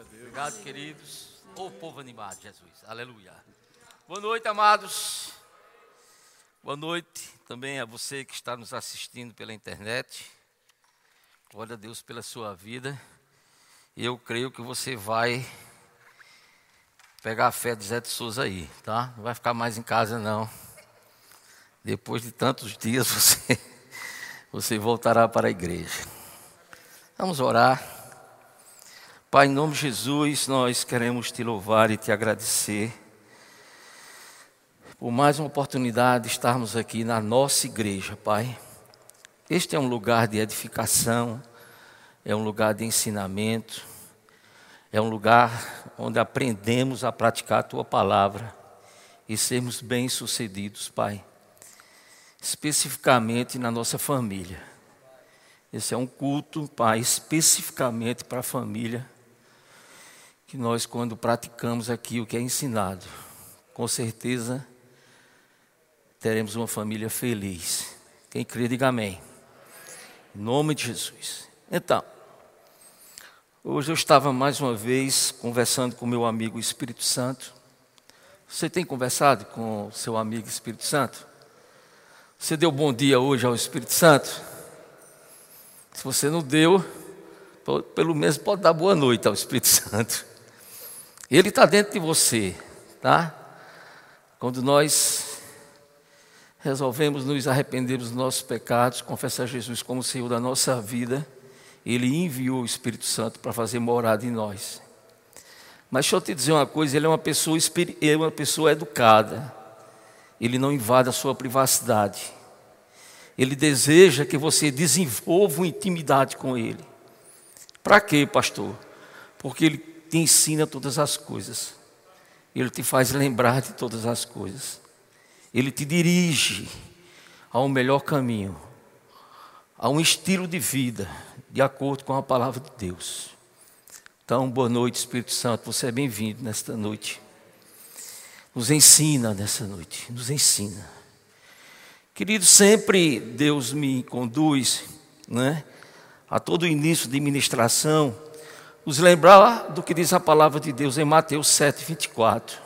Obrigado, queridos. Ô oh, povo animado, Jesus. Aleluia. Boa noite, amados. Boa noite também a você que está nos assistindo pela internet. Glória a Deus pela sua vida. Eu creio que você vai pegar a fé de Zé de Souza aí, tá? Não vai ficar mais em casa, não. Depois de tantos dias, você, você voltará para a igreja. Vamos orar. Pai, em nome de Jesus, nós queremos te louvar e te agradecer por mais uma oportunidade de estarmos aqui na nossa igreja, Pai. Este é um lugar de edificação, é um lugar de ensinamento, é um lugar onde aprendemos a praticar a tua palavra e sermos bem-sucedidos, Pai. Especificamente na nossa família. Esse é um culto, Pai, especificamente para a família, que nós, quando praticamos aqui o que é ensinado, com certeza teremos uma família feliz. Quem crê, diga amém. Em nome de Jesus. Então, Hoje eu estava mais uma vez conversando com meu amigo Espírito Santo. Você tem conversado com seu amigo Espírito Santo? Você deu bom dia hoje ao Espírito Santo? Se você não deu, pelo menos pode dar boa noite ao Espírito Santo. Ele está dentro de você, tá? Quando nós resolvemos nos arrepender dos nossos pecados, confessar Jesus como Senhor da nossa vida, ele enviou o Espírito Santo para fazer morada em nós. Mas deixa eu te dizer uma coisa: ele é uma pessoa, é uma pessoa educada, ele não invade a sua privacidade. Ele deseja que você desenvolva uma intimidade com ele. Para quê, pastor? Porque ele te ensina todas as coisas. Ele te faz lembrar de todas as coisas. Ele te dirige ao melhor caminho, a um estilo de vida de acordo com a palavra de Deus. Então, boa noite, Espírito Santo, você é bem-vindo nesta noite. Nos ensina nessa noite, nos ensina. Querido, sempre Deus me conduz, né, a todo início de ministração, nos lembrar do que diz a palavra de Deus em Mateus 7, 24.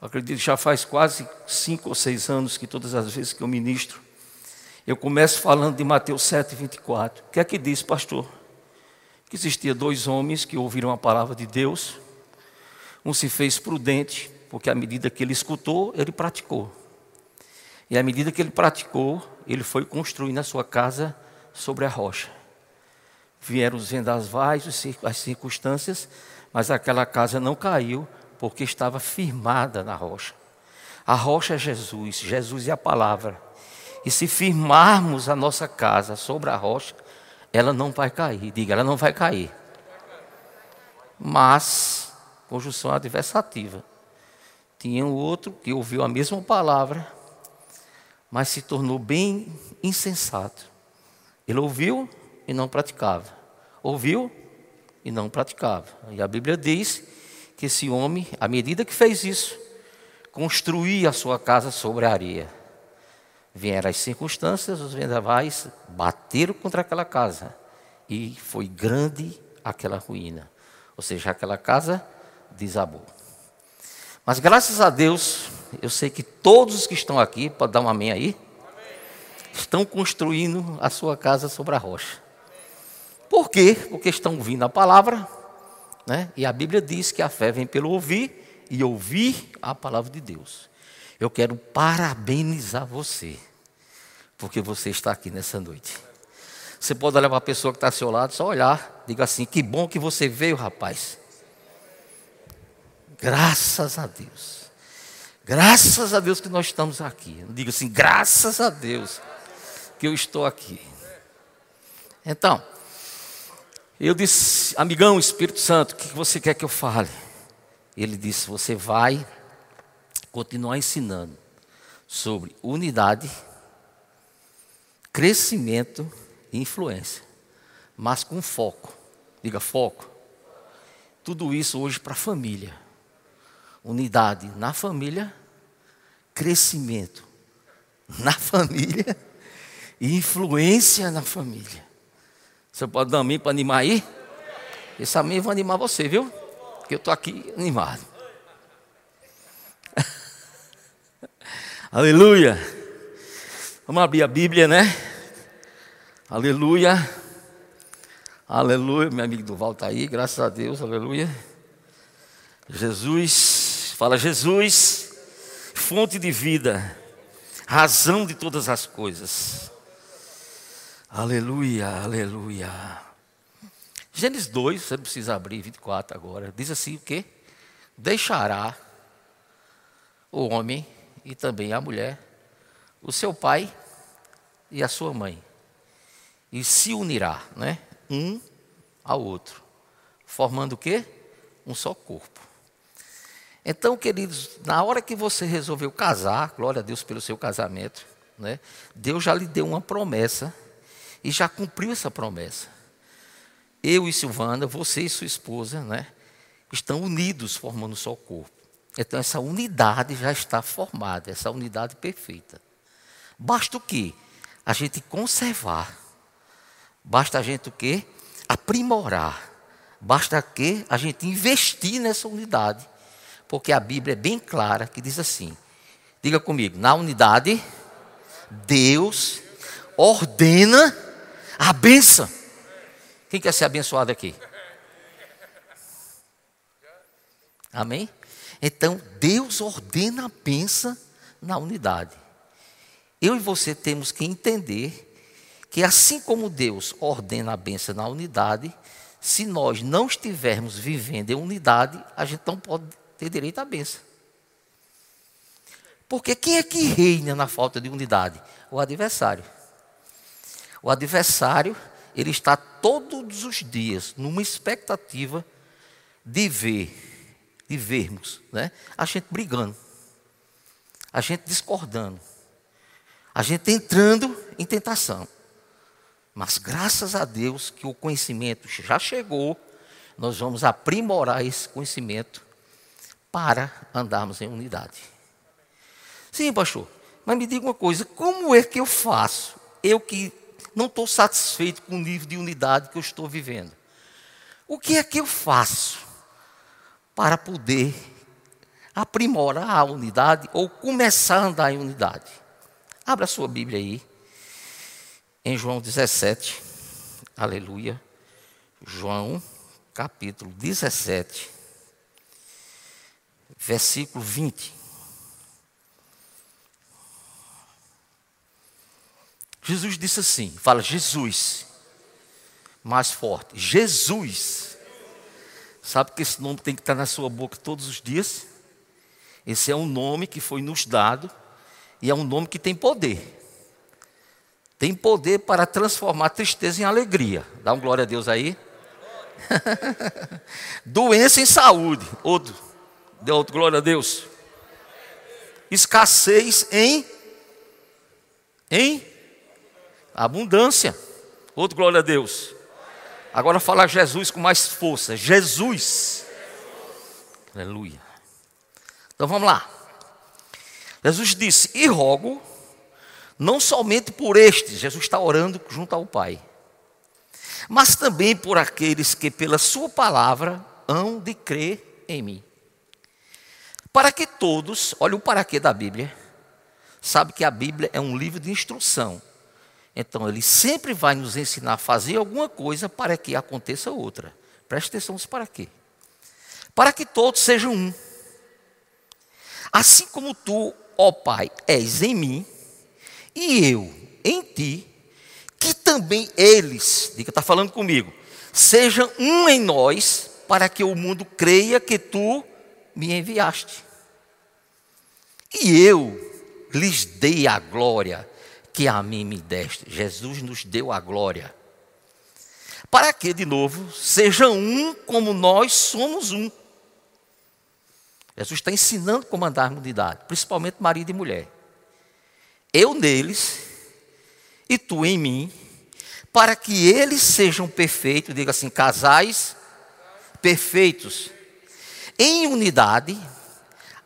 Eu acredito que já faz quase cinco ou seis anos que todas as vezes que eu ministro, eu começo falando de Mateus 7, 24. O que é que diz, pastor? Que existia dois homens que ouviram a palavra de Deus. Um se fez prudente, porque à medida que ele escutou, ele praticou. E à medida que ele praticou, ele foi construindo a sua casa sobre a rocha. Vieram os vendavais, as circunstâncias, mas aquela casa não caiu, porque estava firmada na rocha. A rocha é Jesus, Jesus é a palavra. E se firmarmos a nossa casa sobre a rocha, ela não vai cair. Diga, ela não vai cair. Mas, conjunção adversativa. Tinha um outro que ouviu a mesma palavra, mas se tornou bem insensato. Ele ouviu e não praticava. Ouviu e não praticava. E a Bíblia diz que esse homem, à medida que fez isso, construía a sua casa sobre a areia. Vieram as circunstâncias, os vendavais bateram contra aquela casa e foi grande aquela ruína. Ou seja, aquela casa desabou. Mas graças a Deus, eu sei que todos os que estão aqui, pode dar um amém aí, estão construindo a sua casa sobre a rocha. Por quê? Porque estão ouvindo a palavra, né? e a Bíblia diz que a fé vem pelo ouvir e ouvir a palavra de Deus. Eu quero parabenizar você, porque você está aqui nessa noite. Você pode olhar para a pessoa que está ao seu lado, só olhar, diga assim: que bom que você veio, rapaz. Graças a Deus. Graças a Deus que nós estamos aqui. Diga assim: graças a Deus que eu estou aqui. Então, eu disse, amigão Espírito Santo, o que você quer que eu fale? Ele disse: você vai continuar ensinando sobre unidade, crescimento e influência, mas com foco. Diga foco. Tudo isso hoje para a família. Unidade na família, crescimento na família e influência na família. Você pode dar um mim para animar aí? Esse amém vai animar você, viu? Porque eu estou aqui animado. Aleluia. Vamos abrir a Bíblia, né? Aleluia. Aleluia. Meu amigo Duval está aí, graças a Deus. Aleluia. Jesus, fala Jesus, fonte de vida, razão de todas as coisas. Aleluia, aleluia. Gênesis 2, você não precisa abrir, 24 agora. Diz assim o quê? Deixará o homem e também a mulher, o seu pai e a sua mãe. E se unirá, né? Um ao outro. Formando o quê? Um só corpo. Então, queridos, na hora que você resolveu casar, glória a Deus pelo seu casamento, né? Deus já lhe deu uma promessa e já cumpriu essa promessa. Eu e Silvana, você e sua esposa, né? Estão unidos formando só corpo. Então essa unidade já está formada, essa unidade perfeita. Basta o quê? A gente conservar. Basta a gente o quê? Aprimorar. Basta que a gente investir nessa unidade. Porque a Bíblia é bem clara que diz assim: diga comigo, na unidade, Deus ordena a benção. Quem quer ser abençoado aqui? Amém? Então, Deus ordena a bênção na unidade. Eu e você temos que entender que, assim como Deus ordena a bênção na unidade, se nós não estivermos vivendo em unidade, a gente não pode ter direito à bênção. Porque quem é que reina na falta de unidade? O adversário. O adversário, ele está todos os dias numa expectativa de ver de vermos né? a gente brigando, a gente discordando, a gente entrando em tentação. Mas graças a Deus que o conhecimento já chegou, nós vamos aprimorar esse conhecimento para andarmos em unidade. Sim, pastor, mas me diga uma coisa: como é que eu faço? Eu que não estou satisfeito com o nível de unidade que eu estou vivendo. O que é que eu faço? para poder aprimorar a unidade ou começar a andar em unidade. Abra a sua Bíblia aí, em João 17, aleluia. João, capítulo 17, versículo 20. Jesus disse assim: fala Jesus, mais forte, Jesus Sabe que esse nome tem que estar na sua boca todos os dias? Esse é um nome que foi nos dado e é um nome que tem poder. Tem poder para transformar tristeza em alegria. Dá um glória a Deus aí. Doença em saúde. Outro. Deu outro glória a Deus. Escassez em em abundância. Outro glória a Deus. Agora fala Jesus com mais força. Jesus. Aleluia. Então vamos lá. Jesus disse: E rogo, não somente por estes, Jesus está orando junto ao Pai, mas também por aqueles que, pela Sua palavra, hão de crer em mim. Para que todos, olha o para quê da Bíblia, sabe que a Bíblia é um livro de instrução. Então, ele sempre vai nos ensinar a fazer alguma coisa para que aconteça outra. Preste atenção para quê? Para que todos sejam um. Assim como tu, ó Pai, és em mim, e eu em ti, que também eles, diga, está falando comigo, sejam um em nós, para que o mundo creia que tu me enviaste. E eu lhes dei a glória que a mim me deste. Jesus nos deu a glória. Para que, de novo, seja um como nós somos um. Jesus está ensinando como andar em unidade, principalmente marido e mulher. Eu neles e tu em mim, para que eles sejam perfeitos, diga assim, casais perfeitos, em unidade,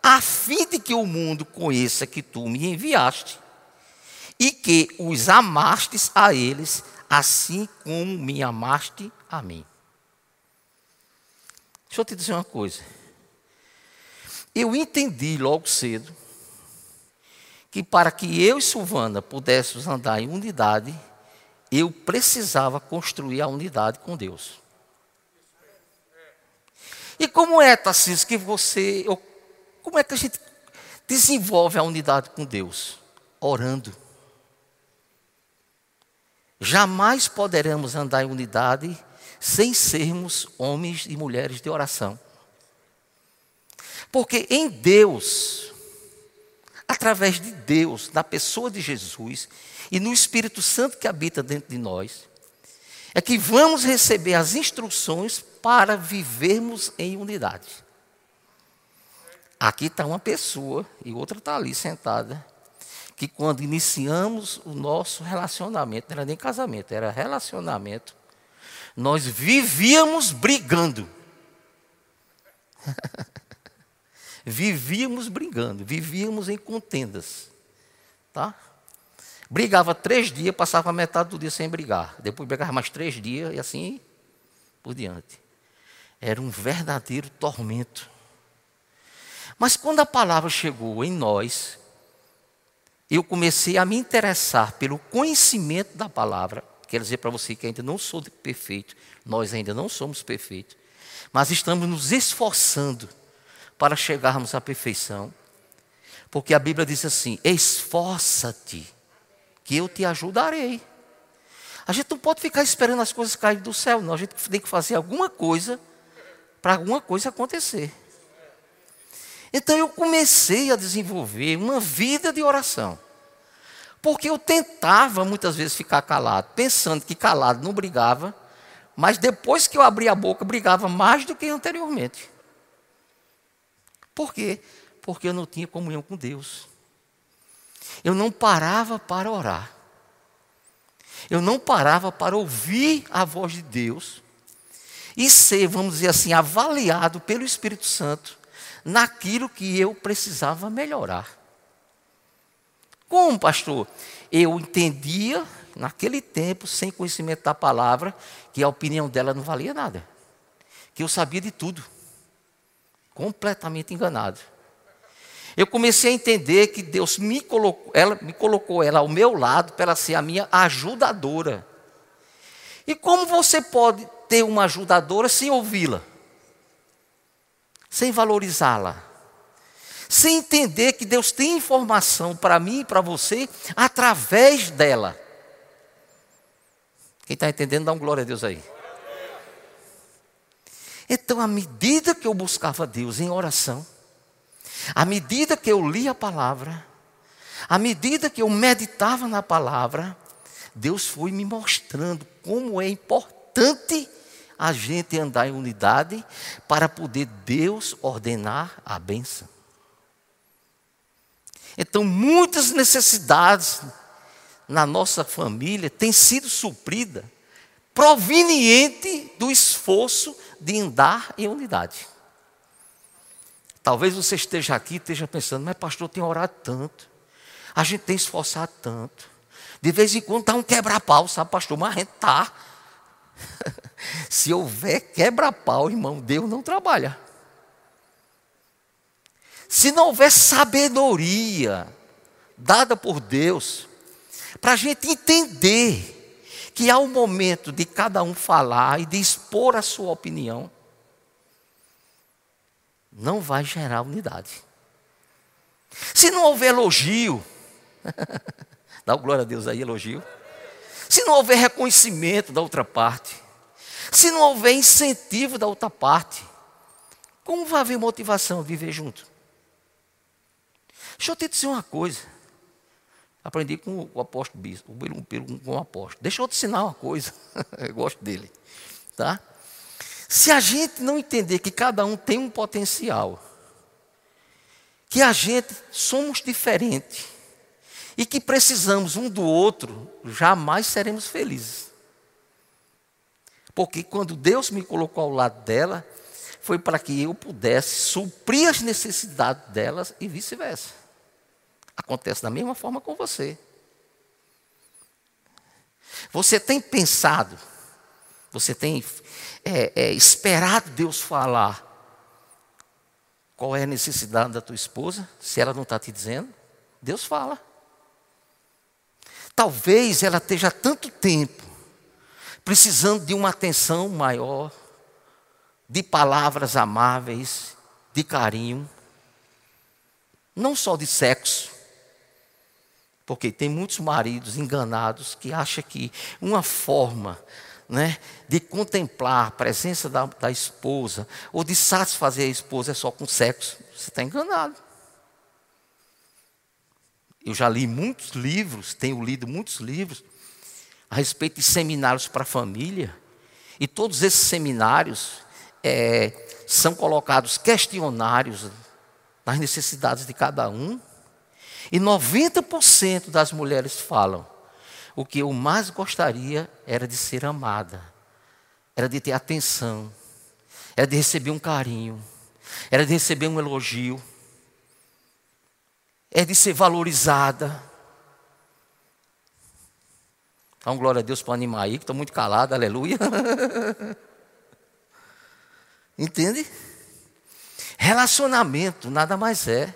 a fim de que o mundo conheça que tu me enviaste e que os amastes a eles, assim como me amaste a mim. Deixa eu te dizer uma coisa. Eu entendi logo cedo que para que eu e Silvana pudéssemos andar em unidade, eu precisava construir a unidade com Deus. E como é, Tarcísio, que você. Como é que a gente desenvolve a unidade com Deus? Orando. Jamais poderemos andar em unidade sem sermos homens e mulheres de oração. Porque em Deus, através de Deus, na pessoa de Jesus e no Espírito Santo que habita dentro de nós, é que vamos receber as instruções para vivermos em unidade. Aqui está uma pessoa e outra está ali sentada, que quando iniciamos o nosso relacionamento, não era nem casamento, era relacionamento, nós vivíamos brigando. vivíamos brigando, vivíamos em contendas. Tá? Brigava três dias, passava metade do dia sem brigar. Depois brigava mais três dias e assim por diante. Era um verdadeiro tormento. Mas quando a palavra chegou em nós, eu comecei a me interessar pelo conhecimento da palavra. Quero dizer para você que ainda não sou perfeito, nós ainda não somos perfeitos, mas estamos nos esforçando para chegarmos à perfeição. Porque a Bíblia diz assim: esforça-te, que eu te ajudarei. A gente não pode ficar esperando as coisas caírem do céu, não. A gente tem que fazer alguma coisa para alguma coisa acontecer. Então eu comecei a desenvolver uma vida de oração. Porque eu tentava muitas vezes ficar calado, pensando que calado não brigava, mas depois que eu abri a boca, brigava mais do que anteriormente. Por quê? Porque eu não tinha comunhão com Deus. Eu não parava para orar. Eu não parava para ouvir a voz de Deus e ser, vamos dizer assim, avaliado pelo Espírito Santo naquilo que eu precisava melhorar. Como, pastor? Eu entendia, naquele tempo, sem conhecimento da palavra, que a opinião dela não valia nada. Que eu sabia de tudo. Completamente enganado. Eu comecei a entender que Deus me colocou, ela, me colocou ela ao meu lado para ser a minha ajudadora. E como você pode ter uma ajudadora sem ouvi-la? Sem valorizá-la? Sem entender que Deus tem informação para mim e para você através dela? Quem está entendendo, dá um glória a Deus aí. Então, à medida que eu buscava Deus em oração, à medida que eu lia a palavra, à medida que eu meditava na palavra, Deus foi me mostrando como é importante a gente andar em unidade para poder Deus ordenar a benção. Então, muitas necessidades na nossa família têm sido supridas proveniente do esforço de andar em unidade. Talvez você esteja aqui e esteja pensando, mas pastor, tem orado tanto, a gente tem esforçado tanto. De vez em quando está um quebra-pau, sabe, pastor? Mas a gente está. Se houver quebra-pau, irmão, Deus não trabalha. Se não houver sabedoria dada por Deus, para a gente entender que há um momento de cada um falar e de expor a sua opinião, não vai gerar unidade. Se não houver elogio, dá glória a Deus aí, elogio. Se não houver reconhecimento da outra parte, se não houver incentivo da outra parte, como vai haver motivação de viver junto? Deixa eu te dizer uma coisa. Aprendi com o apóstolo Bispo, com o apóstolo. Deixa eu te ensinar uma coisa. eu gosto dele. Tá? Se a gente não entender que cada um tem um potencial, que a gente somos diferentes e que precisamos um do outro, jamais seremos felizes. Porque quando Deus me colocou ao lado dela, foi para que eu pudesse suprir as necessidades delas e vice-versa. Acontece da mesma forma com você. Você tem pensado Você tem é, é, esperado Deus falar qual é a necessidade da tua esposa? Se ela não está te dizendo, Deus fala. Talvez ela esteja há tanto tempo precisando de uma atenção maior, de palavras amáveis, de carinho, não só de sexo, porque tem muitos maridos enganados que acham que uma forma né, de contemplar a presença da, da esposa ou de satisfazer a esposa é só com sexo. Você está enganado. Eu já li muitos livros, tenho lido muitos livros a respeito de seminários para a família. E todos esses seminários é, são colocados questionários nas necessidades de cada um. E 90% das mulheres falam: o que eu mais gostaria era de ser amada, era de ter atenção, era de receber um carinho, era de receber um elogio, é de ser valorizada. Dá um glória a Deus para animar aí, que estou muito calado, aleluia. Entende? Relacionamento nada mais é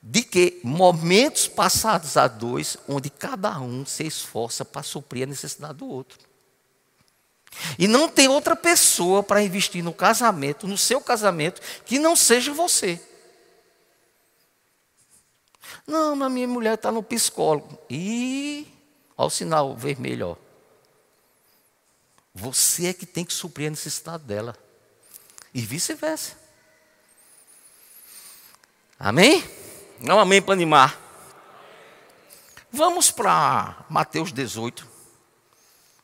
de que momentos passados a dois, onde cada um se esforça para suprir a necessidade do outro. E não tem outra pessoa para investir no casamento, no seu casamento, que não seja você. Não, mas minha mulher está no psicólogo. E olha o sinal vermelho, ó. Você é que tem que suprir a necessidade dela. E vice-versa. Amém? Não amém para animar. Vamos para Mateus 18.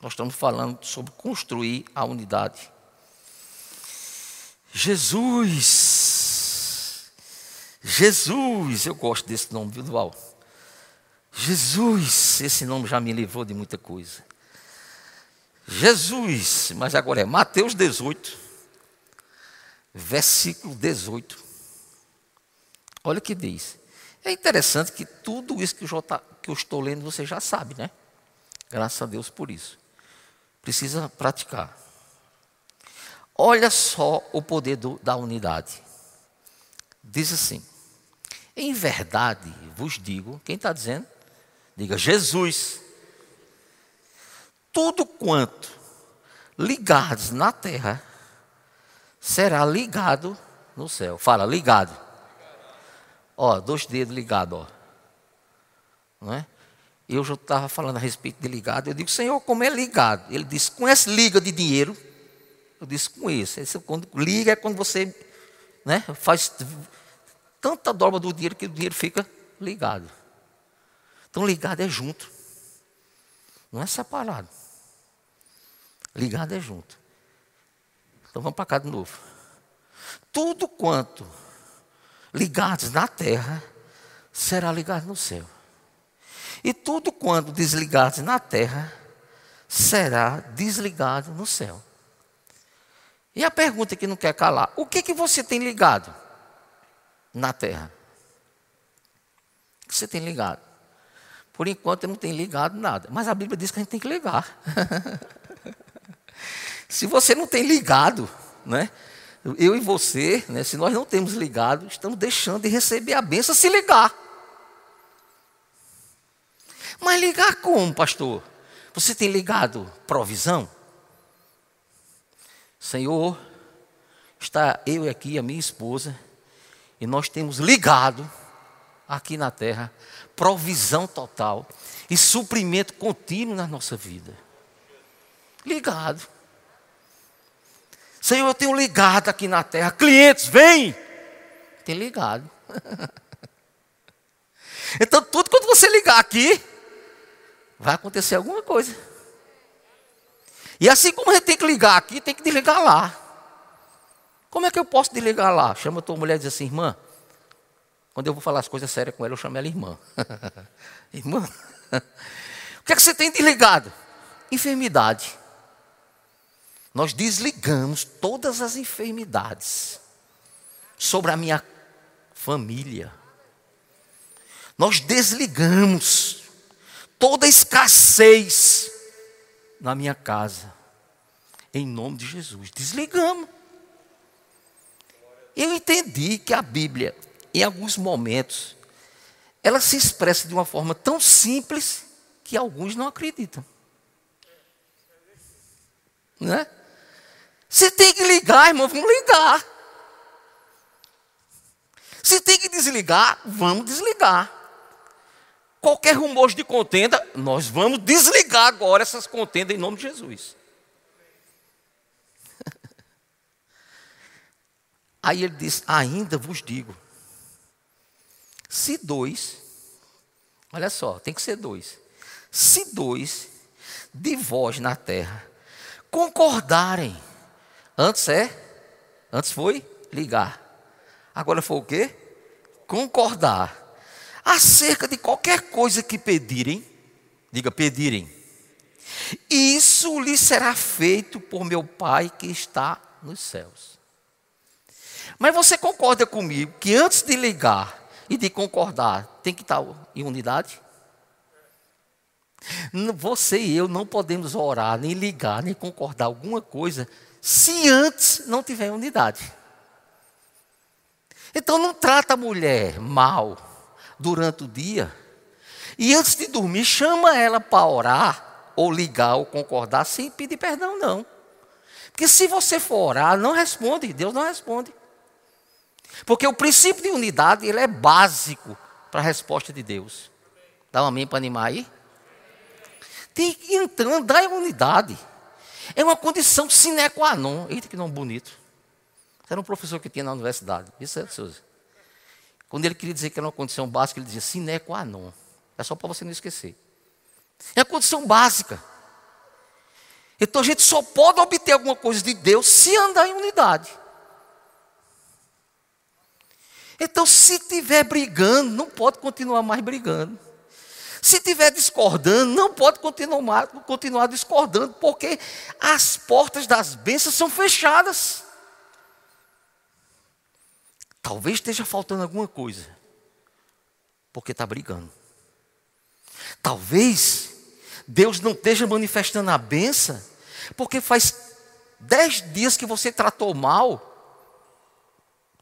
Nós estamos falando sobre construir a unidade. Jesus. Jesus, eu gosto desse nome, viu, Dual? Jesus, esse nome já me livrou de muita coisa. Jesus, mas agora é Mateus 18, versículo 18. Olha o que diz. É interessante que tudo isso que eu, que eu estou lendo você já sabe, né? Graças a Deus por isso. Precisa praticar. Olha só o poder do, da unidade. Diz assim: Em verdade vos digo, quem está dizendo? Diga Jesus. Tudo quanto ligados na terra será ligado no céu. Fala, ligado. Ó, dois dedos ligados, ó. Não é? Eu já estava falando a respeito de ligado. Eu digo, Senhor, como é ligado? Ele disse, conhece liga de dinheiro? Eu disse, conheço. Esse, quando, liga é quando você né, faz tanta dobra do dinheiro que o dinheiro fica ligado. Então, ligado é junto. Não é separado. Ligado é junto. Então, vamos para cá de novo. Tudo quanto ligados na terra, será ligado no céu. E tudo quando desligados na terra, será desligado no céu. E a pergunta que não quer calar: o que, que você tem ligado na terra? O que você tem ligado? Por enquanto eu não tenho ligado nada, mas a Bíblia diz que a gente tem que ligar. Se você não tem ligado, né? eu e você, né, se nós não temos ligado, estamos deixando de receber a benção se ligar. Mas ligar como, pastor? Você tem ligado provisão? Senhor, está eu aqui, a minha esposa, e nós temos ligado aqui na terra provisão total e suprimento contínuo na nossa vida. Ligado. Senhor, eu tenho ligado aqui na terra. Clientes, vem! Tem ligado. então, tudo quando você ligar aqui, vai acontecer alguma coisa. E assim como a gente tem que ligar aqui, tem que desligar lá. Como é que eu posso desligar lá? Chama a tua mulher e diz assim, irmã. Quando eu vou falar as coisas sérias com ela, eu chamo ela irmã. irmã, o que é que você tem desligado? Enfermidade nós desligamos todas as enfermidades sobre a minha família. Nós desligamos toda escassez na minha casa. Em nome de Jesus. Desligamos. Eu entendi que a Bíblia, em alguns momentos, ela se expressa de uma forma tão simples que alguns não acreditam. Né? Se tem que ligar, irmão, vamos ligar. Se tem que desligar, vamos desligar. Qualquer rumor de contenda, nós vamos desligar agora essas contendas em nome de Jesus. Aí ele diz: Ainda vos digo, se dois, olha só, tem que ser dois. Se dois de vós na terra concordarem, antes é, antes foi ligar, agora foi o quê? Concordar acerca de qualquer coisa que pedirem, diga pedirem, isso lhe será feito por meu Pai que está nos céus. Mas você concorda comigo que antes de ligar e de concordar, tem que estar em unidade? Você e eu não podemos orar, nem ligar, nem concordar alguma coisa, se antes não tiver unidade. Então não trata a mulher mal durante o dia. E antes de dormir, chama ela para orar, ou ligar, ou concordar, sem pedir perdão, não. Porque se você for orar, não responde, Deus não responde. Porque o princípio de unidade, ele é básico para a resposta de Deus. Dá um amém para animar aí? Tem então, andar em unidade. É uma condição sine qua non. Eita, que nome bonito. Era um professor que tinha na universidade. Isso é, Souza. Quando ele queria dizer que era uma condição básica, ele dizia sine qua non. É só para você não esquecer. É a condição básica. Então a gente só pode obter alguma coisa de Deus se andar em unidade. Então, se estiver brigando, não pode continuar mais brigando. Se estiver discordando, não pode continuar, continuar discordando, porque as portas das bênçãos são fechadas. Talvez esteja faltando alguma coisa, porque está brigando. Talvez Deus não esteja manifestando a benção, porque faz dez dias que você tratou mal,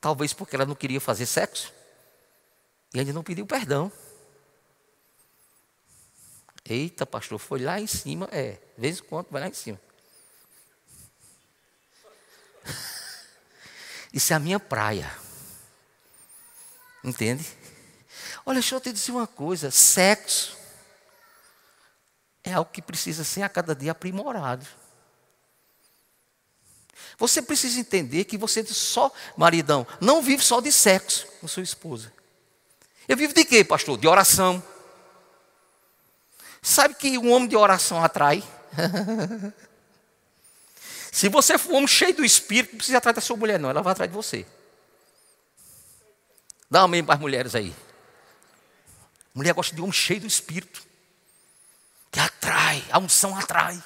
talvez porque ela não queria fazer sexo, e ainda não pediu perdão. Eita, pastor, foi lá em cima. É, vez em quando vai lá em cima. Isso é a minha praia. Entende? Olha, deixa eu te dizer uma coisa: sexo é algo que precisa ser a cada dia aprimorado. Você precisa entender que você só, maridão, não vive só de sexo com sua esposa. Eu vivo de quê, pastor? De oração. Sabe que um homem de oração atrai? Se você for um homem cheio do espírito, não precisa atrás da sua mulher, não, ela vai atrás de você. Dá um amém para as mulheres aí. Mulher gosta de homem cheio do espírito, que atrai, a unção atrai.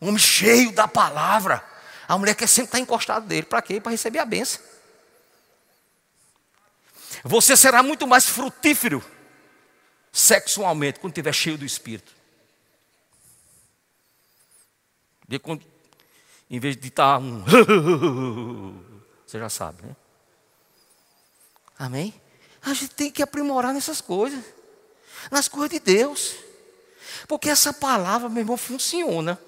Um homem cheio da palavra. A mulher quer sempre estar encostado dele. Para quê? Para receber a benção. Você será muito mais frutífero sexualmente quando estiver cheio do Espírito. De quando, em vez de estar um. Você já sabe, né? Amém? A gente tem que aprimorar nessas coisas, nas coisas de Deus. Porque essa palavra, meu irmão, funciona.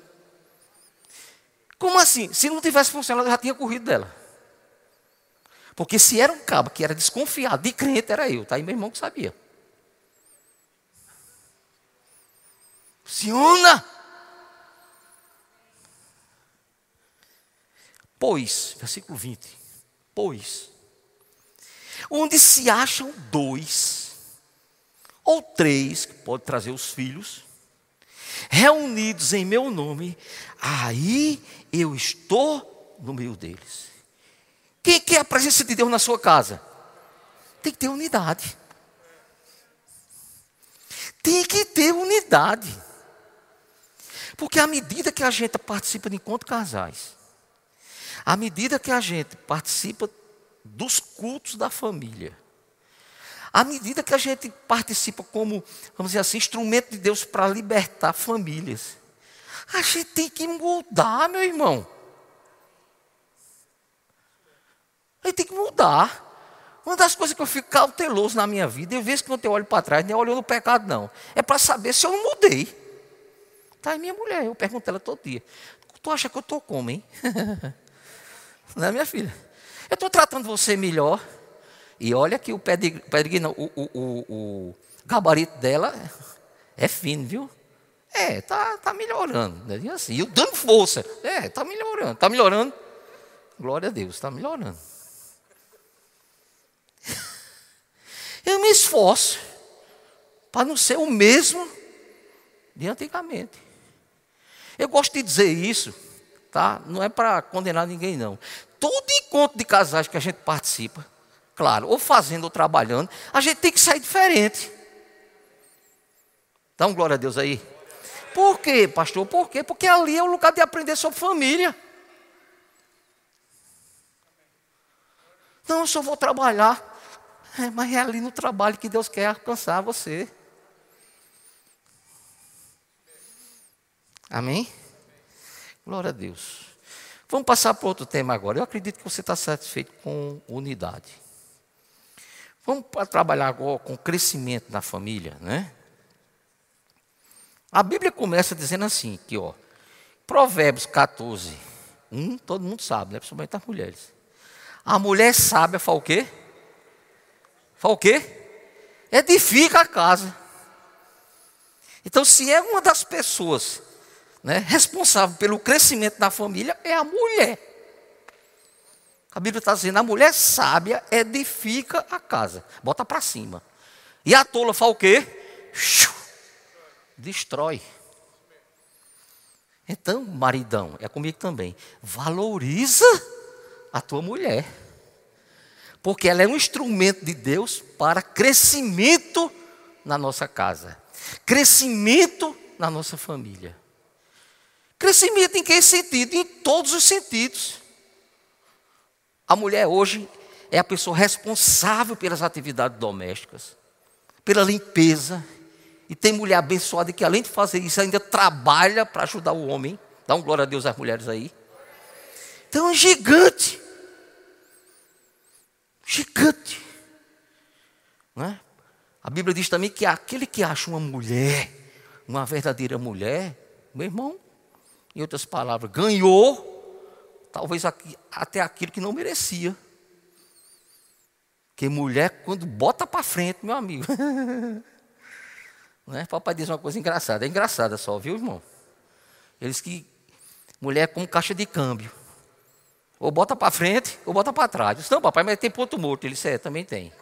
Como assim? Se não tivesse funcionado, eu já tinha corrido dela. Porque se era um cabo que era desconfiado, de crente era eu, tá? E meu irmão que sabia. Funciona! Pois, versículo 20. Pois, onde se acham dois ou três, que pode trazer os filhos, reunidos em meu nome, aí eu estou no meio deles. Quem quer a presença de Deus na sua casa? Tem que ter unidade. Tem que ter unidade. Porque à medida que a gente participa de encontros casais, à medida que a gente participa dos cultos da família, à medida que a gente participa como, vamos dizer assim, instrumento de Deus para libertar famílias, A gente tem que mudar, meu irmão. A gente tem que mudar. Uma das coisas que eu fico cauteloso na minha vida, eu vejo que quando eu olho para trás, nem olho no pecado, não. É para saber se eu não mudei. Tá aí minha mulher, eu pergunto ela todo dia. Tu acha que eu estou como, hein? não é minha filha? Eu estou tratando você melhor. E olha que o pedigree, o, o, o, o gabarito dela é fino, viu? É, tá, tá melhorando. Né? Assim, eu dando força. É, tá melhorando. Tá melhorando. Glória a Deus, está melhorando. Eu me esforço para não ser o mesmo de antigamente. Eu gosto de dizer isso, tá? Não é para condenar ninguém, não. Todo encontro de casais que a gente participa, claro, ou fazendo ou trabalhando, a gente tem que sair diferente. Dá um glória a Deus aí. Por quê, pastor? Por quê? Porque ali é o lugar de aprender sobre família. Não, eu só vou trabalhar. É, mas é ali no trabalho que Deus quer alcançar você. Amém? Glória a Deus. Vamos passar para outro tema agora. Eu acredito que você está satisfeito com unidade. Vamos trabalhar agora com crescimento na família, né? A Bíblia começa dizendo assim, que ó, Provérbios 14, 1, todo mundo sabe, né? principalmente as mulheres. A mulher sábia faz o quê? Faz o quê? Edifica a casa. Então, se é uma das pessoas né, responsável pelo crescimento da família, é a mulher. A Bíblia está dizendo: a mulher sábia edifica a casa, bota para cima. E a tola faz o quê? Destrói. Então, maridão, é comigo também. Valoriza a tua mulher. Porque ela é um instrumento de Deus para crescimento na nossa casa, crescimento na nossa família. Crescimento em que sentido? Em todos os sentidos. A mulher hoje é a pessoa responsável pelas atividades domésticas, pela limpeza, e tem mulher abençoada que, além de fazer isso, ainda trabalha para ajudar o homem. Dá um glória a Deus às mulheres aí. Então é gigante. Gigante. Não é? A Bíblia diz também que aquele que acha uma mulher, uma verdadeira mulher, meu irmão, em outras palavras, ganhou, talvez aqui, até aquilo que não merecia. Porque mulher, quando bota para frente, meu amigo. Né? Papai diz uma coisa engraçada. É engraçada só, viu, irmão? Eles que. Mulher é como caixa de câmbio. Ou bota para frente, ou bota para trás. Disse, não, papai, mas tem ponto morto. Ele disse, é, também tem.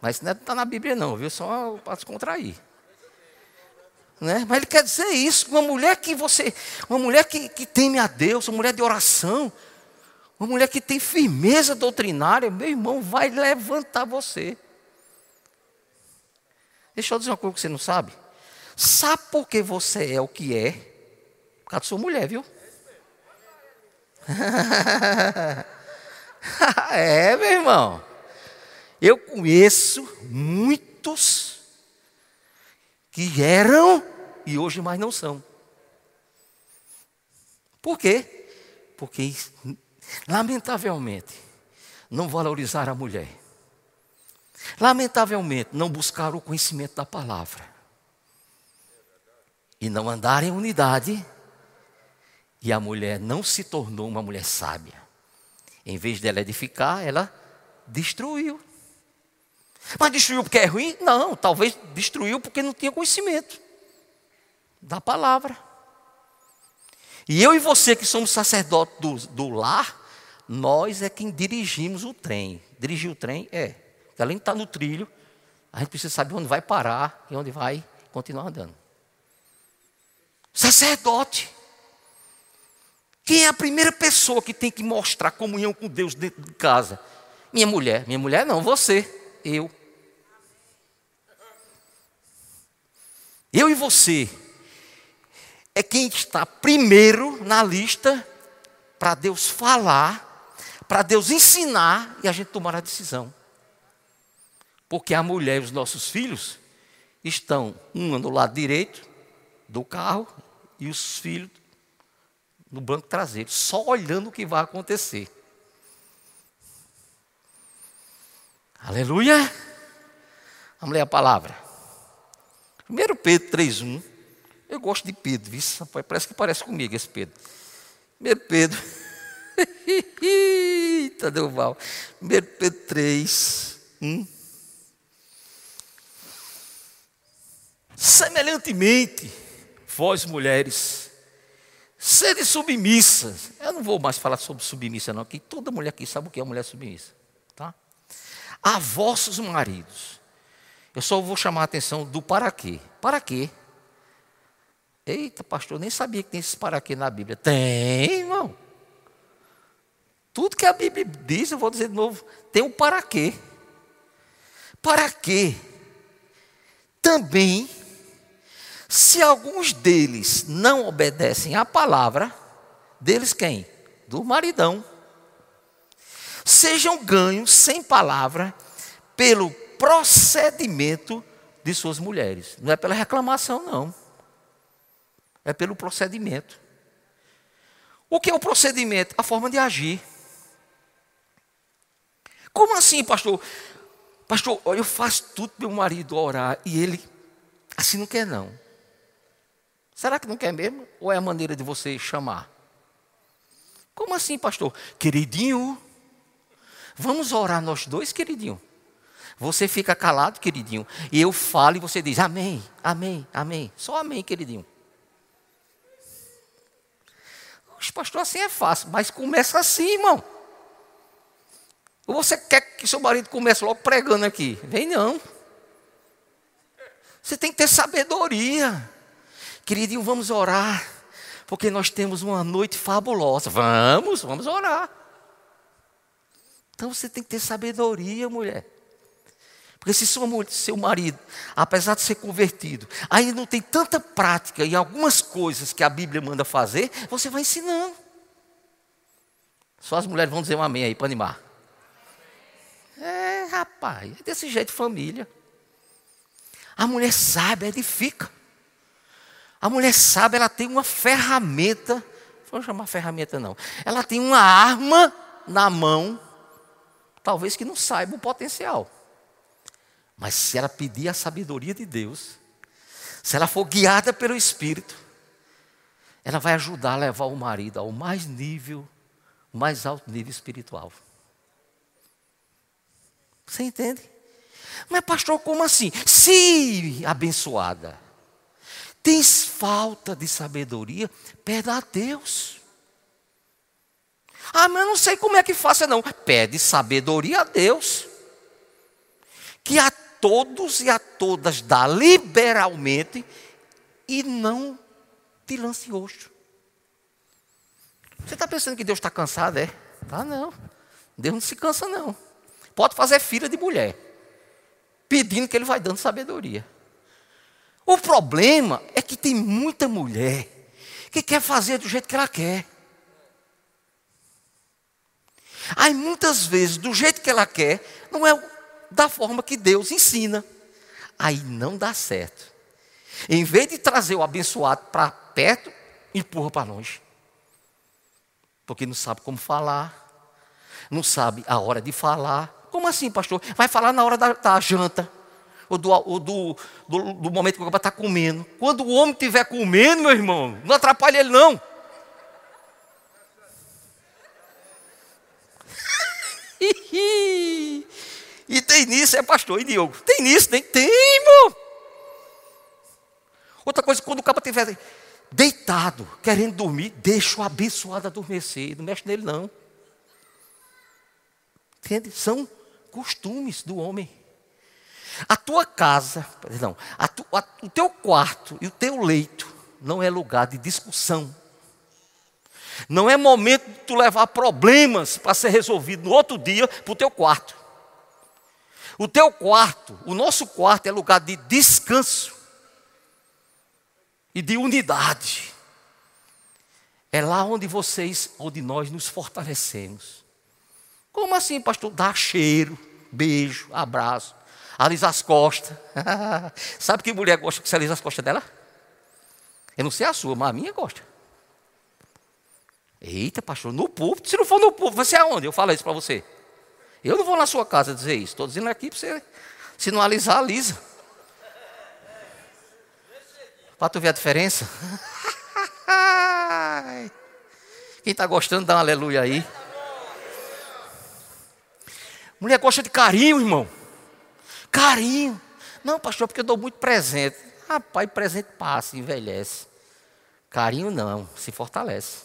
Mas isso não está na Bíblia, não, viu? Só para se contrair. Né? Mas ele quer dizer isso, uma mulher que você, uma mulher que, que teme a Deus, uma mulher de oração, uma mulher que tem firmeza doutrinária, meu irmão, vai levantar você. Deixa eu dizer uma coisa que você não sabe. Sabe por que você é o que é? Por causa da sua mulher, viu? é, meu irmão. Eu conheço muitos que eram e hoje mais não são. Por quê? Porque, lamentavelmente, não valorizaram a mulher. Lamentavelmente, não buscaram o conhecimento da palavra. E não andaram em unidade. E a mulher não se tornou uma mulher sábia. Em vez dela edificar, ela destruiu. Mas destruiu porque é ruim? Não, talvez destruiu porque não tinha conhecimento da palavra. E eu e você que somos sacerdotes do, do lar, nós é quem dirigimos o trem. Dirigir o trem é além de estar no trilho, a gente precisa saber onde vai parar e onde vai continuar andando. Sacerdote. Quem é a primeira pessoa que tem que mostrar comunhão com Deus dentro de casa? Minha mulher. Minha mulher não, você. Eu. Eu e você é quem está primeiro na lista para Deus falar, para Deus ensinar e a gente tomar a decisão. Porque a mulher e os nossos filhos estão uma no lado direito do carro e os filhos no banco traseiro, só olhando o que vai acontecer. Aleluia! Vamos ler a palavra. 1 Pedro 3,1. Eu gosto de Pedro, viu? Parece que parece comigo esse Pedro. 1 Pedro. Eita, deu mal. 1 Pedro 3, 1. Semelhantemente, vós mulheres, sede submissas. Eu não vou mais falar sobre submissa, não, porque toda mulher aqui sabe o que é mulher submissa. Tá? A vossos maridos. Eu só vou chamar a atenção do para quê. Para quê? Eita, pastor, eu nem sabia que tem esse para quê na Bíblia. Tem, irmão. Tudo que a Bíblia diz, eu vou dizer de novo, tem um para quê. Para quê? Também se alguns deles não obedecem à palavra, deles quem? Do maridão. Sejam ganhos sem palavra pelo procedimento de suas mulheres. Não é pela reclamação, não. É pelo procedimento. O que é o procedimento? A forma de agir. Como assim, pastor? Pastor, eu faço tudo meu marido orar e ele assim não quer, não. Será que não quer mesmo? Ou é a maneira de você chamar? Como assim, pastor? Queridinho, vamos orar nós dois, queridinho. Você fica calado, queridinho, e eu falo e você diz amém, amém, amém. Só amém, queridinho. Os pastor, assim é fácil, mas começa assim, irmão. Ou você quer que seu marido comece logo pregando aqui? Vem não. Você tem que ter sabedoria. Queridinho, vamos orar, porque nós temos uma noite fabulosa. Vamos, vamos orar. Então você tem que ter sabedoria, mulher. Porque se sua, seu marido, apesar de ser convertido, ainda não tem tanta prática em algumas coisas que a Bíblia manda fazer, você vai ensinando. Só as mulheres vão dizer um amém aí para animar. É, rapaz, é desse jeito família. A mulher sabe, edifica. A mulher sabe, ela tem uma ferramenta, vou chamar ferramenta não. Ela tem uma arma na mão, talvez que não saiba o potencial. Mas se ela pedir a sabedoria de Deus, se ela for guiada pelo Espírito, ela vai ajudar a levar o marido ao mais nível, mais alto nível espiritual. Você entende? Mas, pastor, como assim? Se abençoada Tens falta de sabedoria? Pede a Deus. Ah, mas eu não sei como é que faça, não. Pede sabedoria a Deus. Que a todos e a todas dá liberalmente e não te lance roxo. Você está pensando que Deus está cansado, é? Tá não. Deus não se cansa, não. Pode fazer filha de mulher, pedindo que Ele vai dando sabedoria. O problema é que tem muita mulher que quer fazer do jeito que ela quer. Aí muitas vezes, do jeito que ela quer, não é da forma que Deus ensina. Aí não dá certo. Em vez de trazer o abençoado para perto, empurra para longe. Porque não sabe como falar, não sabe a hora de falar. Como assim, pastor? Vai falar na hora da, da janta ou do, ou do, do, do momento que o está comendo. Quando o homem estiver comendo, meu irmão, não atrapalhe ele não. e tem nisso, é pastor, e Diogo? Tem nisso, tem, tem, irmão. Outra coisa, quando o cabo estiver deitado, querendo dormir, deixa o abençoado adormecer. Não mexe nele, não. Entende? São costumes do homem. A tua casa, perdão, a tu, a, o teu quarto e o teu leito não é lugar de discussão. Não é momento de tu levar problemas para ser resolvido no outro dia para o teu quarto. O teu quarto, o nosso quarto é lugar de descanso e de unidade. É lá onde vocês, onde nós nos fortalecemos. Como assim, pastor? Dá cheiro, beijo, abraço alisa as costas. Sabe que mulher gosta que você alisa as costas dela? Eu não sei a sua, mas a minha gosta. Eita, pastor, no púlpito. Se não for no púlpito, você é aonde? Eu falo isso para você. Eu não vou na sua casa dizer isso. Estou dizendo aqui para você. Se não alisar, alisa. Para tu ver a diferença. Quem está gostando, dá um aleluia aí. Mulher gosta de carinho, irmão. Carinho. Não, pastor, porque eu dou muito presente. Rapaz, presente passa, envelhece. Carinho não, se fortalece.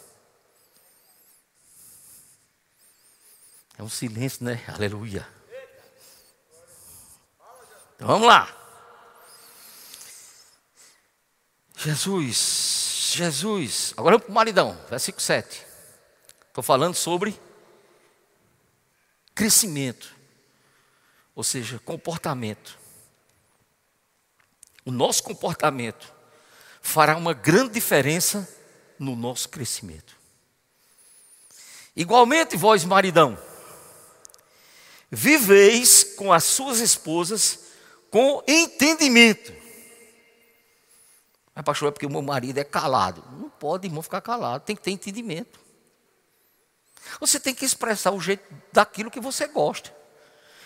É um silêncio, né? Aleluia. Então vamos lá. Jesus, Jesus. Agora vamos para o maridão, versículo 7. Estou falando sobre crescimento, ou seja, comportamento. O nosso comportamento fará uma grande diferença no nosso crescimento. Igualmente, vós, maridão, viveis com as suas esposas com entendimento. Mas, pastor, é porque o meu marido é calado. Não pode, irmão, ficar calado, tem que ter entendimento. Você tem que expressar o jeito daquilo que você gosta.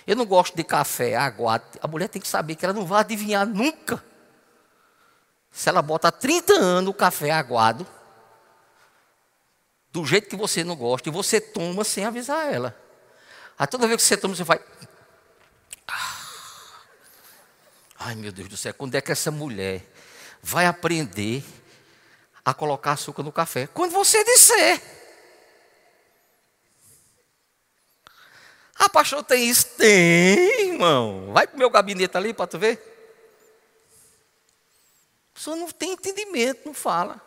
Eu não gosto de café, água. A mulher tem que saber que ela não vai adivinhar nunca. Se ela bota há 30 anos o café aguado, do jeito que você não gosta, e você toma sem avisar ela. Aí toda vez que você toma, você vai. Ah. Ai meu Deus do céu, quando é que essa mulher vai aprender a colocar açúcar no café? Quando você disser. Ah, pastor, tem isso? Tem, irmão. Vai para o meu gabinete ali para tu ver. A pessoa não tem entendimento, não fala.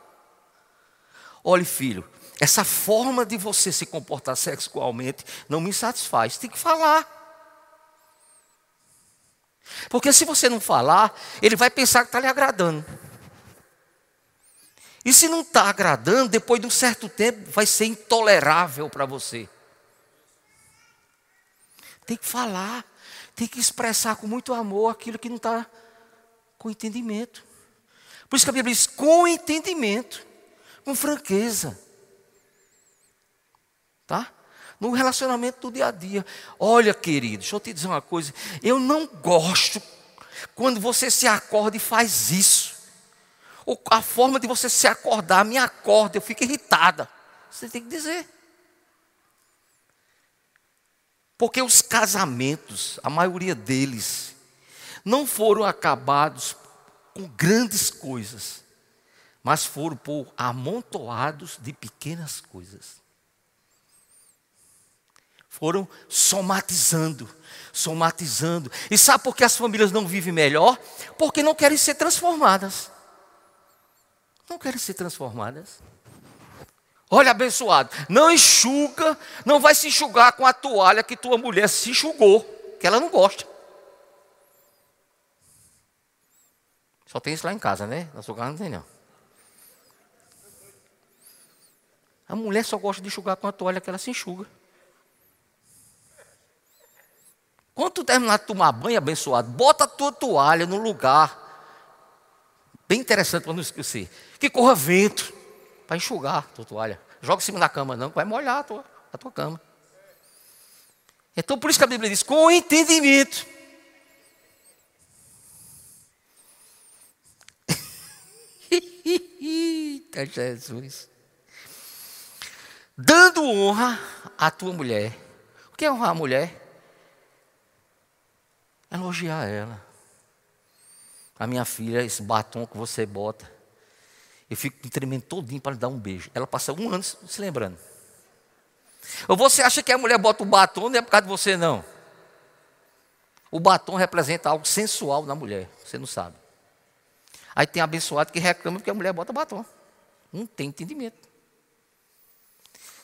Olhe, filho, essa forma de você se comportar sexualmente não me satisfaz. Tem que falar. Porque se você não falar, ele vai pensar que está lhe agradando. E se não está agradando, depois de um certo tempo, vai ser intolerável para você. Tem que falar, tem que expressar com muito amor aquilo que não está com entendimento. Por isso que a Bíblia diz: com entendimento, com franqueza. Tá? No relacionamento do dia a dia. Olha, querido, deixa eu te dizer uma coisa. Eu não gosto quando você se acorda e faz isso. Ou a forma de você se acordar me acorda, eu fico irritada. Você tem que dizer. Porque os casamentos, a maioria deles, não foram acabados com grandes coisas, mas foram por amontoados de pequenas coisas. Foram somatizando, somatizando. E sabe por que as famílias não vivem melhor? Porque não querem ser transformadas. Não querem ser transformadas. Olha, abençoado, não enxuga, não vai se enxugar com a toalha que tua mulher se enxugou, que ela não gosta. Só tem isso lá em casa, né? Na sua casa não tem não. A mulher só gosta de enxugar com a toalha que ela se enxuga. Quando tu terminar de tomar banho, abençoado, bota a tua toalha no lugar. Bem interessante para não esquecer. Que corra vento para enxugar a tua toalha. Joga em cima da cama, não, vai molhar a tua, a tua cama. Então, por isso que a Bíblia diz: com entendimento. Eita Jesus. Dando honra à tua mulher. O que é honrar a mulher? elogiar ela. A minha filha, esse batom que você bota, eu fico me tremendo todinho para lhe dar um beijo. Ela passa um ano se lembrando. Ou você acha que a mulher bota o batom, não é por causa de você, não. O batom representa algo sensual na mulher, você não sabe. Aí tem abençoado que reclama porque a mulher bota batom. Não tem entendimento.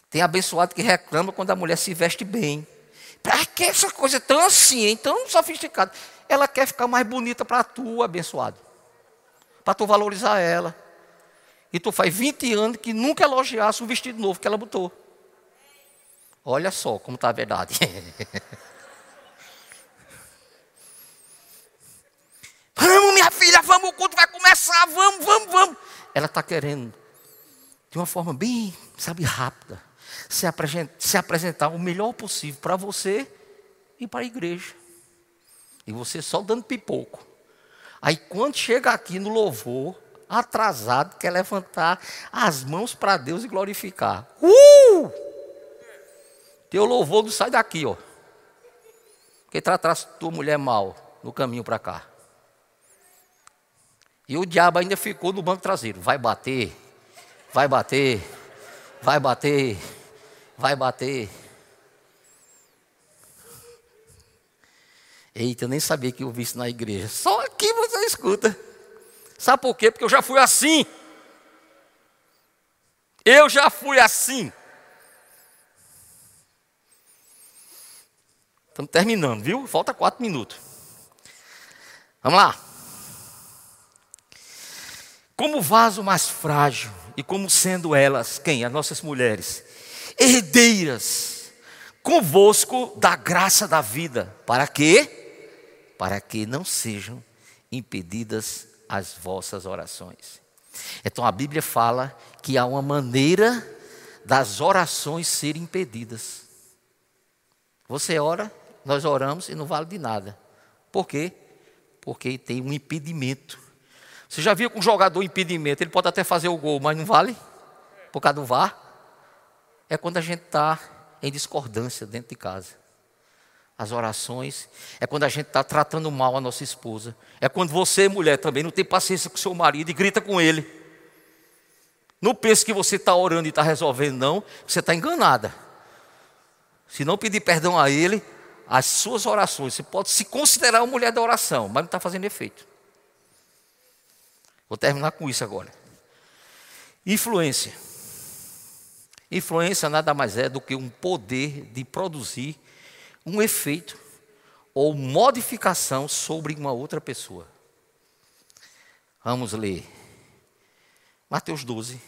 Tem abençoado que reclama quando a mulher se veste bem. Para que essa coisa tão assim, tão sofisticada? Ela quer ficar mais bonita para tu, abençoado. Para tu valorizar ela. E tu faz 20 anos que nunca elogiasse o vestido novo que ela botou. Olha só como está a verdade. vamos, minha filha, vamos, o culto vai começar, vamos, vamos, vamos. ela está querendo, de uma forma bem, sabe, rápida, se apresentar, se apresentar o melhor possível para você e para a igreja. E você só dando pipoco. Aí quando chega aqui no louvor, atrasado, quer levantar as mãos para Deus e glorificar. Uh! Teu louvor não sai daqui, ó. Porque tratasse tua mulher mal no caminho para cá. E o diabo ainda ficou no banco traseiro. Vai bater, vai bater, vai bater, vai bater. Eita, eu nem sabia que eu vi isso na igreja. Só aqui você escuta. Sabe por quê? Porque eu já fui assim. Eu já fui assim. Estamos terminando, viu? Falta quatro minutos. Vamos lá. Como vaso mais frágil e como sendo elas, quem? As nossas mulheres, herdeiras convosco da graça da vida. Para quê? Para que não sejam impedidas as vossas orações. Então a Bíblia fala que há uma maneira das orações serem impedidas. Você ora, nós oramos e não vale de nada. Por quê? Porque tem um impedimento. Você já viu com um jogador impedimento? Ele pode até fazer o gol, mas não vale? Por causa do VAR? É quando a gente está em discordância dentro de casa as orações, é quando a gente está tratando mal a nossa esposa, é quando você, mulher, também não tem paciência com seu marido e grita com ele. Não pense que você está orando e está resolvendo, não, você está enganada. Se não pedir perdão a ele, as suas orações, você pode se considerar uma mulher da oração, mas não está fazendo efeito. Vou terminar com isso agora. Influência. Influência nada mais é do que um poder de produzir um efeito ou modificação sobre uma outra pessoa. Vamos ler. Mateus 12.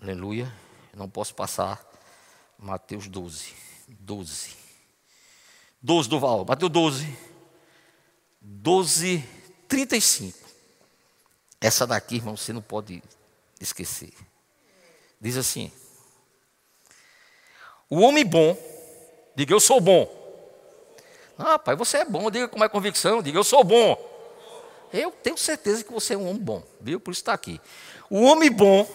Aleluia. Não posso passar. Mateus 12. 12. 12 do Val. Mateus 12. 12, 35. Essa daqui, irmão, você não pode esquecer. Diz assim: O homem bom Diga, eu sou bom. Ah, pai, você é bom. Diga é a convicção. Diga, eu sou bom. Eu tenho certeza que você é um homem bom, viu? Por isso está aqui. O homem bom,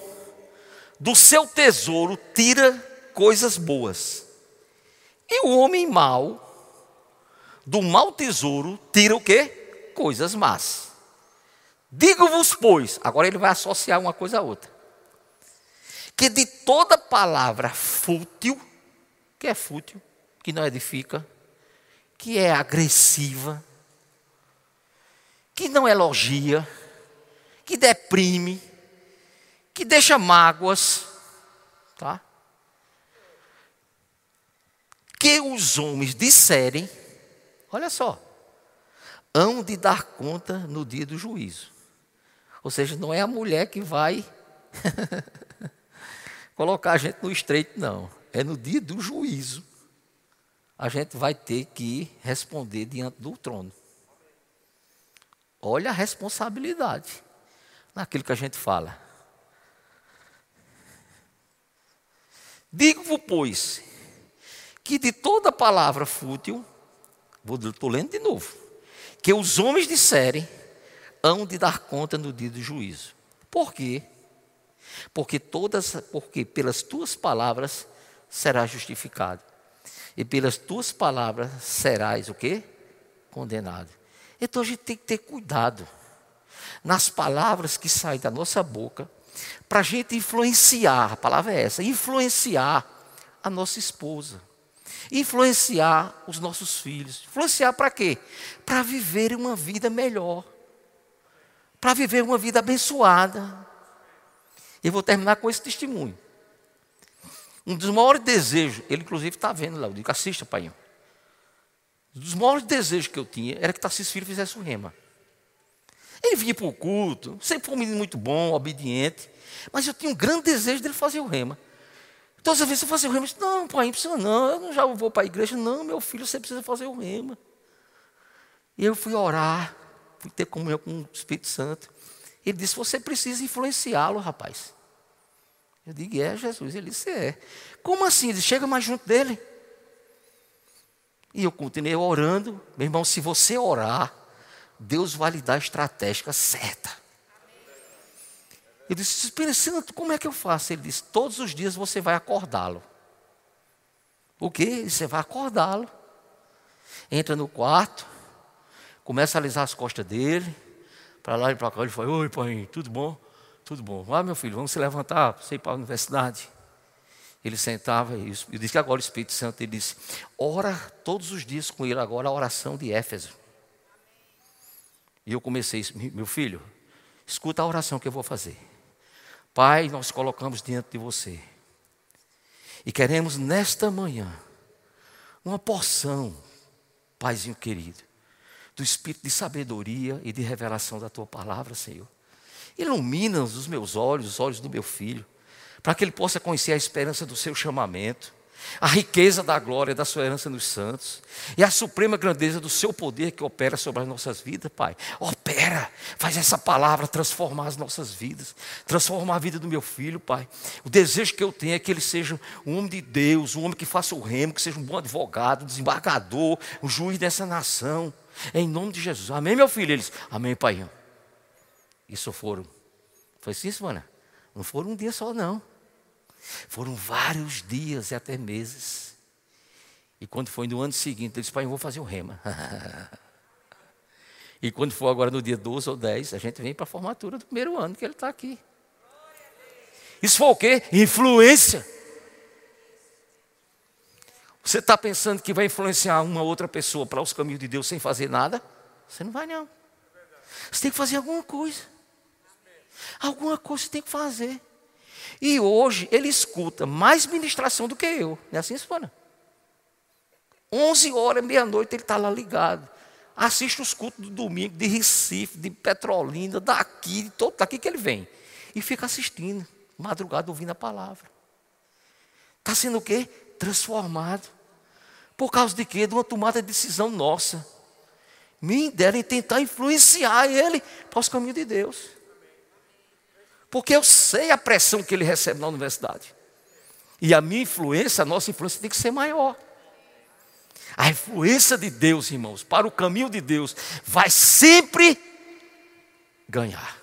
do seu tesouro, tira coisas boas. E o homem mau, do mau tesouro, tira o quê? Coisas más. Digo-vos, pois, agora ele vai associar uma coisa a outra, que de toda palavra fútil, que é fútil, que não edifica, que é agressiva, que não elogia, que deprime, que deixa mágoas, tá? Que os homens disserem, olha só, hão de dar conta no dia do juízo. Ou seja, não é a mulher que vai colocar a gente no estreito, não. É no dia do juízo a gente vai ter que responder diante do trono. Olha a responsabilidade naquilo que a gente fala. Digo-vos, pois, que de toda palavra fútil, estou lendo de novo, que os homens disserem, hão de dar conta no dia do juízo. Por quê? Porque todas, porque pelas tuas palavras será justificado e pelas tuas palavras serás o quê? Condenado. Então a gente tem que ter cuidado nas palavras que saem da nossa boca, para a gente influenciar, a palavra é essa, influenciar a nossa esposa, influenciar os nossos filhos. Influenciar para quê? Para viver uma vida melhor, para viver uma vida abençoada. Eu vou terminar com esse testemunho. Um dos maiores desejos, ele inclusive está vendo lá, eu digo, assista, pai. Um dos maiores desejos que eu tinha era que Tarcísio Filho fizesse o rema. Ele vinha para o culto, sempre foi um menino muito bom, obediente, mas eu tinha um grande desejo dele fazer o rema. Todas as vezes eu fazia o rema, eu disse, não, pai, não precisa não, eu já vou para a igreja, não, meu filho, você precisa fazer o rema. E eu fui orar, fui ter comunhão com o Espírito Santo. Ele disse: Você precisa influenciá-lo, rapaz. Eu digo: É, Jesus. Ele disse: É. Como assim? Ele chega mais junto dele. E eu continuei orando. Meu irmão, se você orar, Deus vai lhe dar a estratégia certa. Eu disse, Espírito Santo, como é que eu faço? Ele disse, todos os dias você vai acordá-lo. O quê? Você vai acordá-lo. Entra no quarto, começa a alisar as costas dele, para lá e para cá. Ele fala, oi pai, tudo bom? Tudo bom. Ah, meu filho, vamos se levantar, você ir para a universidade. Ele sentava e eu disse que agora o Espírito Santo ele disse: ora todos os dias com ele agora a oração de Éfeso. E eu comecei, meu filho, escuta a oração que eu vou fazer. Pai, nós colocamos diante de você. E queremos nesta manhã uma porção, Paizinho querido, do espírito de sabedoria e de revelação da tua palavra, Senhor. Ilumina os meus olhos, os olhos do meu filho para que ele possa conhecer a esperança do seu chamamento, a riqueza da glória da sua herança nos santos e a suprema grandeza do seu poder que opera sobre as nossas vidas, Pai. Opera, faz essa palavra transformar as nossas vidas, transformar a vida do meu filho, Pai. O desejo que eu tenho é que ele seja um homem de Deus, um homem que faça o remo, que seja um bom advogado, um desembargador, um juiz dessa nação. Em nome de Jesus. Amém, meu filho? Eles, amém, Pai. Isso foram. Foi assim, mano? Não foram um dia só, não. Foram vários dias e até meses. E quando foi no ano seguinte, ele disse, pai, eu vou fazer o rema. e quando for agora no dia 12 ou 10, a gente vem para a formatura do primeiro ano que ele está aqui. Isso foi o quê? Influência. Você está pensando que vai influenciar uma outra pessoa para os caminhos de Deus sem fazer nada? Você não vai, não. Você tem que fazer alguma coisa. Alguma coisa você tem que fazer. E hoje ele escuta mais ministração do que eu. Não é assim, Sônia? 11 horas, meia-noite, ele está lá ligado. Assiste os cultos do domingo de Recife, de Petrolina, daqui, de todo daqui que ele vem. E fica assistindo, madrugada ouvindo a palavra. Está sendo o quê? Transformado. Por causa de quê? De uma tomada de decisão nossa. Me derem tentar influenciar ele para os caminhos de Deus. Porque eu sei a pressão que ele recebe na universidade. E a minha influência, a nossa influência tem que ser maior. A influência de Deus, irmãos, para o caminho de Deus, vai sempre ganhar.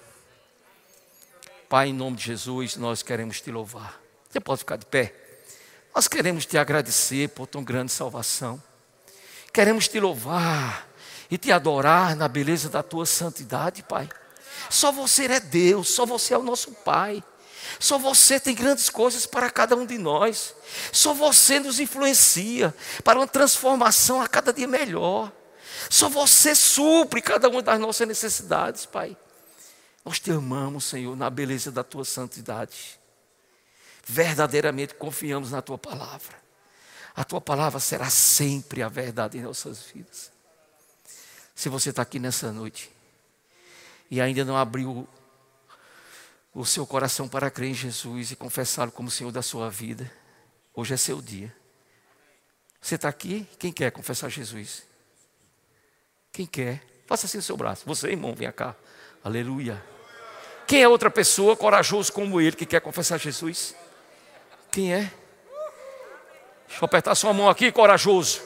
Pai, em nome de Jesus, nós queremos te louvar. Você pode ficar de pé. Nós queremos te agradecer por tão grande salvação. Queremos te louvar e te adorar na beleza da tua santidade, Pai. Só você é Deus, só você é o nosso Pai. Só você tem grandes coisas para cada um de nós. Só você nos influencia para uma transformação a cada dia melhor. Só você supre cada uma das nossas necessidades, Pai. Nós te amamos, Senhor, na beleza da tua santidade. Verdadeiramente confiamos na tua palavra. A tua palavra será sempre a verdade em nossas vidas. Se você está aqui nessa noite e ainda não abriu o seu coração para crer em Jesus e confessá-lo como Senhor da sua vida, hoje é seu dia. Você está aqui? Quem quer confessar Jesus? Quem quer? Faça assim o seu braço. Você, irmão, vem cá. Aleluia. Quem é outra pessoa corajoso como ele que quer confessar Jesus? Quem é? Deixa eu apertar sua mão aqui, corajoso.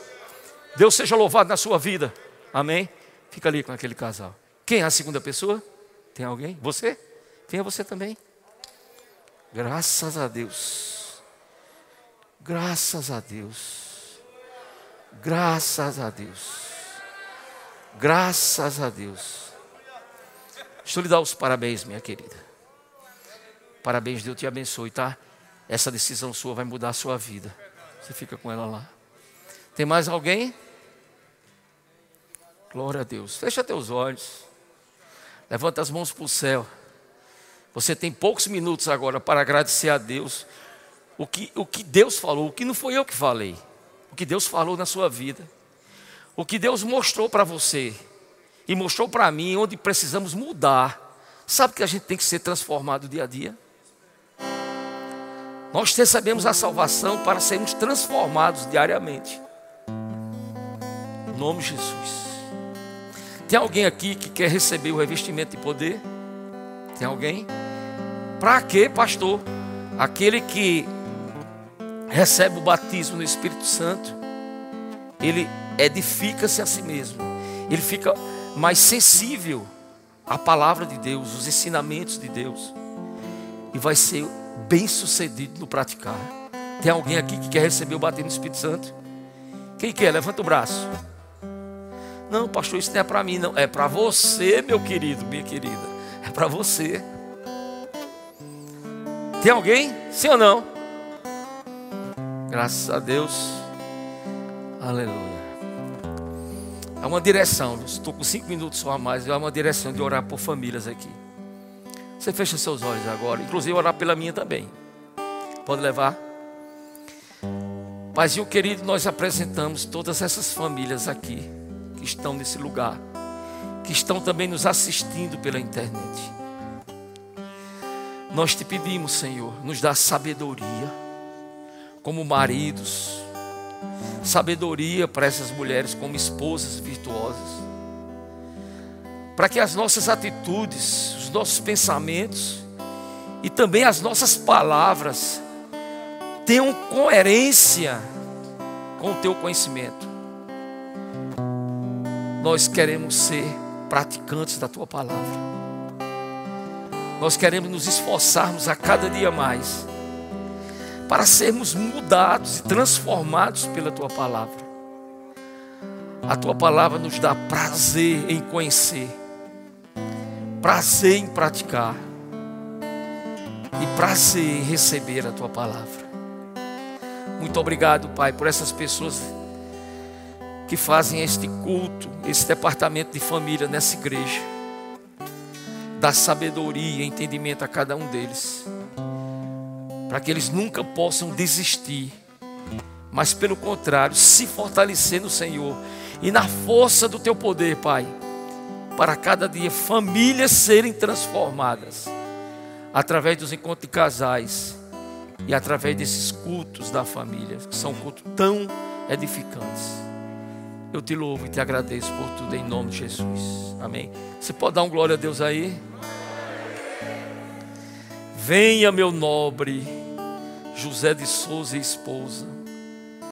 Deus seja louvado na sua vida. Amém? Fica ali com aquele casal. Quem é a segunda pessoa? Tem alguém? Você? Quem é você também? Graças a Deus. Graças a Deus. Graças a Deus. Graças a Deus. Deixa eu lhe dar os parabéns, minha querida. Parabéns, Deus te abençoe, tá? Essa decisão sua vai mudar a sua vida. Você fica com ela lá. Tem mais alguém? Glória a Deus. Fecha teus olhos. Levanta as mãos para o céu. Você tem poucos minutos agora para agradecer a Deus o que, o que Deus falou, o que não foi eu que falei, o que Deus falou na sua vida, o que Deus mostrou para você e mostrou para mim onde precisamos mudar. Sabe que a gente tem que ser transformado dia a dia? Nós recebemos a salvação para sermos transformados diariamente. Em nome de Jesus. Tem alguém aqui que quer receber o revestimento de poder? Tem alguém? Para quê, pastor? Aquele que recebe o batismo no Espírito Santo, ele edifica-se a si mesmo. Ele fica mais sensível à palavra de Deus, os ensinamentos de Deus. E vai ser bem sucedido no praticar. Tem alguém aqui que quer receber o batismo no Espírito Santo? Quem quer? Levanta o braço. Não, pastor, isso não é para mim, não. É para você, meu querido, minha querida. É para você. Tem alguém? Sim ou não? Graças a Deus. Aleluia. É uma direção. Estou com cinco minutos só a mais. É uma direção de orar por famílias aqui. Você fecha seus olhos agora. Inclusive orar pela minha também. Pode levar. Paizinho querido, nós apresentamos todas essas famílias aqui que estão nesse lugar, que estão também nos assistindo pela internet. Nós te pedimos, Senhor, nos dá sabedoria, como maridos, sabedoria para essas mulheres como esposas virtuosas, para que as nossas atitudes, os nossos pensamentos e também as nossas palavras tenham coerência com o teu conhecimento. Nós queremos ser praticantes da tua palavra. Nós queremos nos esforçarmos a cada dia mais para sermos mudados e transformados pela tua palavra. A tua palavra nos dá prazer em conhecer, prazer em praticar e prazer em receber a tua palavra. Muito obrigado, Pai, por essas pessoas que fazem este culto, esse departamento de família nessa igreja. Dá sabedoria e entendimento a cada um deles, para que eles nunca possam desistir, mas pelo contrário, se fortalecer no Senhor e na força do teu poder, Pai, para cada dia famílias serem transformadas através dos encontros de casais e através desses cultos da família, que são cultos tão edificantes. Eu te louvo e te agradeço por tudo em nome de Jesus. Amém. Você pode dar um glória a Deus aí? Venha, meu nobre José de Souza e esposa.